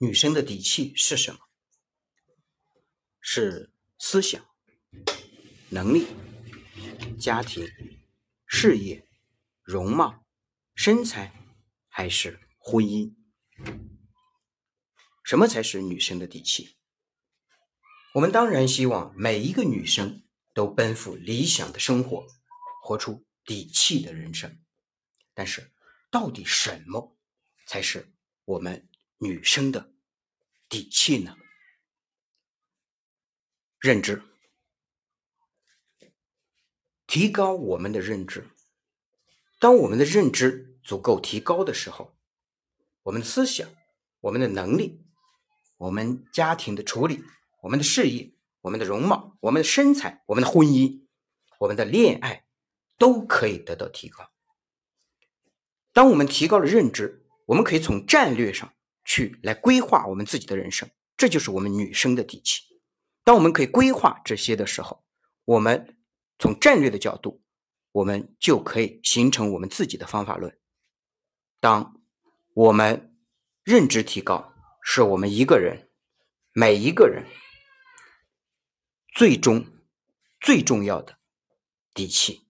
女生的底气是什么？是思想、能力、家庭、事业、容貌、身材，还是婚姻？什么才是女生的底气？我们当然希望每一个女生都奔赴理想的生活，活出底气的人生。但是，到底什么才是我们女生的底气呢？认知，提高我们的认知。当我们的认知足够提高的时候，我们的思想、我们的能力、我们家庭的处理、我们的事业、我们的容貌、我们的身材、我们的婚姻、我们的恋爱，都可以得到提高。当我们提高了认知，我们可以从战略上去来规划我们自己的人生，这就是我们女生的底气。当我们可以规划这些的时候，我们从战略的角度，我们就可以形成我们自己的方法论。当我们认知提高，是我们一个人每一个人最终最重要的底气。